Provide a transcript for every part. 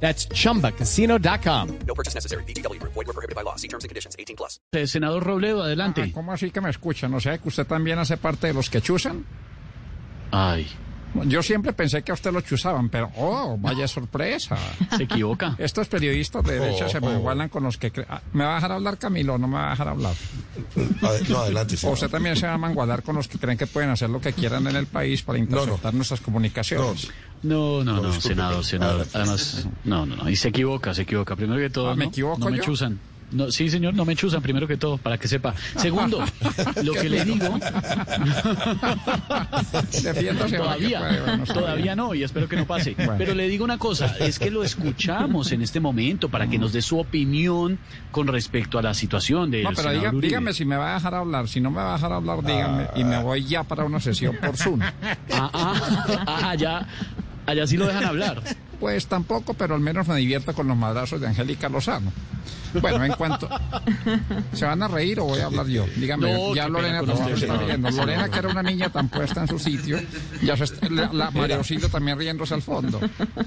That's chumbacasino.com. No purchase necessary. BGW. Void were prohibited by law. See terms and conditions. 18 plus. Eh, Senador Robledo, adelante. Ah, ¿Cómo así que me escuchan? ¿O sea que usted también hace parte de los que chusan? Ay, Yo siempre pensé que a usted lo chusaban, pero ¡oh, vaya sorpresa! se equivoca. Estos periodistas de derecha se me igualan con los que... cre- Ah, ¿Me va a dejar hablar, Camilo, o no me va a dejar hablar? No, adelante, ¿O señor. usted también se va a mangualar con los que creen que pueden hacer lo que quieran en el país para interceptar nuestras comunicaciones? No, no, no, disculpe. senador, senador. Adelante. Además, no, no, no. Y se equivoca, se equivoca. Primero que todo, Ah, ¿me no, equivoco no me yo? chusan. No, sí, señor, no me chusan, primero que todo, para que sepa. Segundo, lo que le digo, todavía, está todavía no, y espero que no pase. Bueno. Pero le digo una cosa, es que lo escuchamos en este momento para que nos dé su opinión con respecto a la situación del No, pero diga- dígame si me va a dejar hablar. Si no me va a dejar hablar, dígame. Y me voy ya para una sesión por Zoom. Ah, ah, ah, allá, allá sí lo dejan hablar. Pues tampoco, pero al menos me divierto con los madrazos de Angélica Lozano. Bueno, en cuanto... ¿Se van a reír o voy a hablar yo? Dígame, No, ya Lorena usted, está riendo. Lorena, que era una niña tan puesta en su sitio, ya se está- la, la María Auxilio también riéndose al fondo.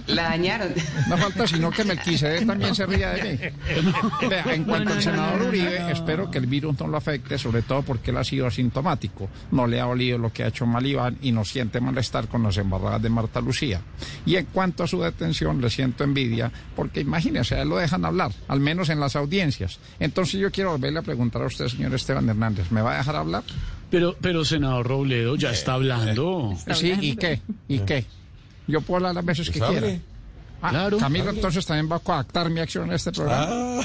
La dañaron. No falta sino que Melquisede también se ría de mí. Vea, en cuanto al senador Uribe, espero que el virus no lo afecte, sobre todo porque él ha sido asintomático. No le ha olido lo que ha hecho Malibán y no siente malestar con las embarradas de Marta Lucía. Y en cuanto a su detención, le siento envidia, porque imagínese, a él lo dejan hablar, al menos en las audiencias. Entonces yo quiero volverle a preguntar a usted, señor Esteban Hernández, ¿me va a dejar hablar? Pero, pero senador Robledo ya está hablando. Sí, ¿y qué? ¿Y qué? Yo puedo hablar las veces que Pues quiera. hable. Ah, Claro. Camilo entonces también va a coactar mi acción en este programa. Ah,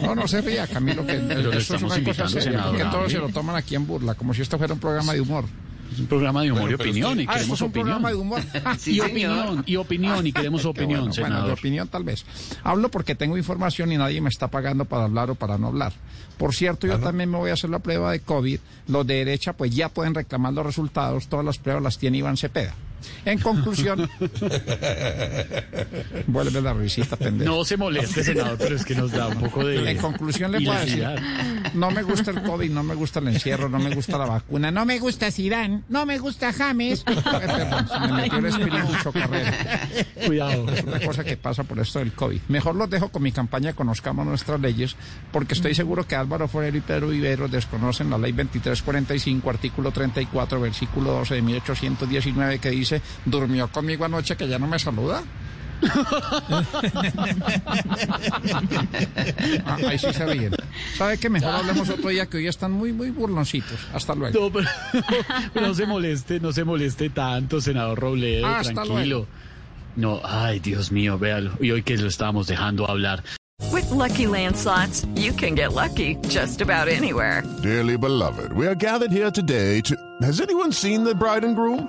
No, no se ría, Camilo, que Pero eso es una cosa seria, porque todos se lo toman aquí en burla, como si esto fuera un programa de humor. Es un programa de humor Bueno, y opinión usted- y Ah, queremos es un opinión. programa de humor. Sí, y opinión, y opinión, y queremos opinión, bueno, bueno, de senador. opinión tal vez. Hablo porque tengo información y nadie me está pagando para hablar o para no hablar. Por cierto, yo también me voy a hacer la prueba de COVID. Los de derecha pues ya pueden reclamar los resultados. Todas las pruebas las tiene Iván Cepeda. En conclusión... Vuelve la risita, pendejo. No se moleste, senador, pero es que nos da un poco de... En conclusión le puedo decir, no me gusta el COVID, no me gusta el encierro, no me gusta la vacuna, no me gusta Zidane, no me gusta James. Eh, perdón, se me metió el espíritu chocarrero. Cuidado. Es una cosa que pasa por esto del COVID. Mejor los dejo con mi campaña Conozcamos nuestras leyes, porque estoy seguro que Álvaro Forero y Pedro Viveros desconocen la ley 2345, artículo 34, versículo 12 de 1819, que dice, durmió conmigo anoche que ya no me saluda. Ah, ahí sí se ríen. ¿Sabe que mejor hablemos otro día que hoy están muy, muy burloncitos? Hasta luego. No, pero, no se moleste, no se moleste tanto, senador Robledo, Hasta tranquilo. No, ay, Dios mío, véalo. Y hoy que lo estábamos dejando hablar. With Lucky Land slots, you can get lucky just about anywhere. Dearly beloved, we are gathered here today to. Has anyone seen the bride and groom?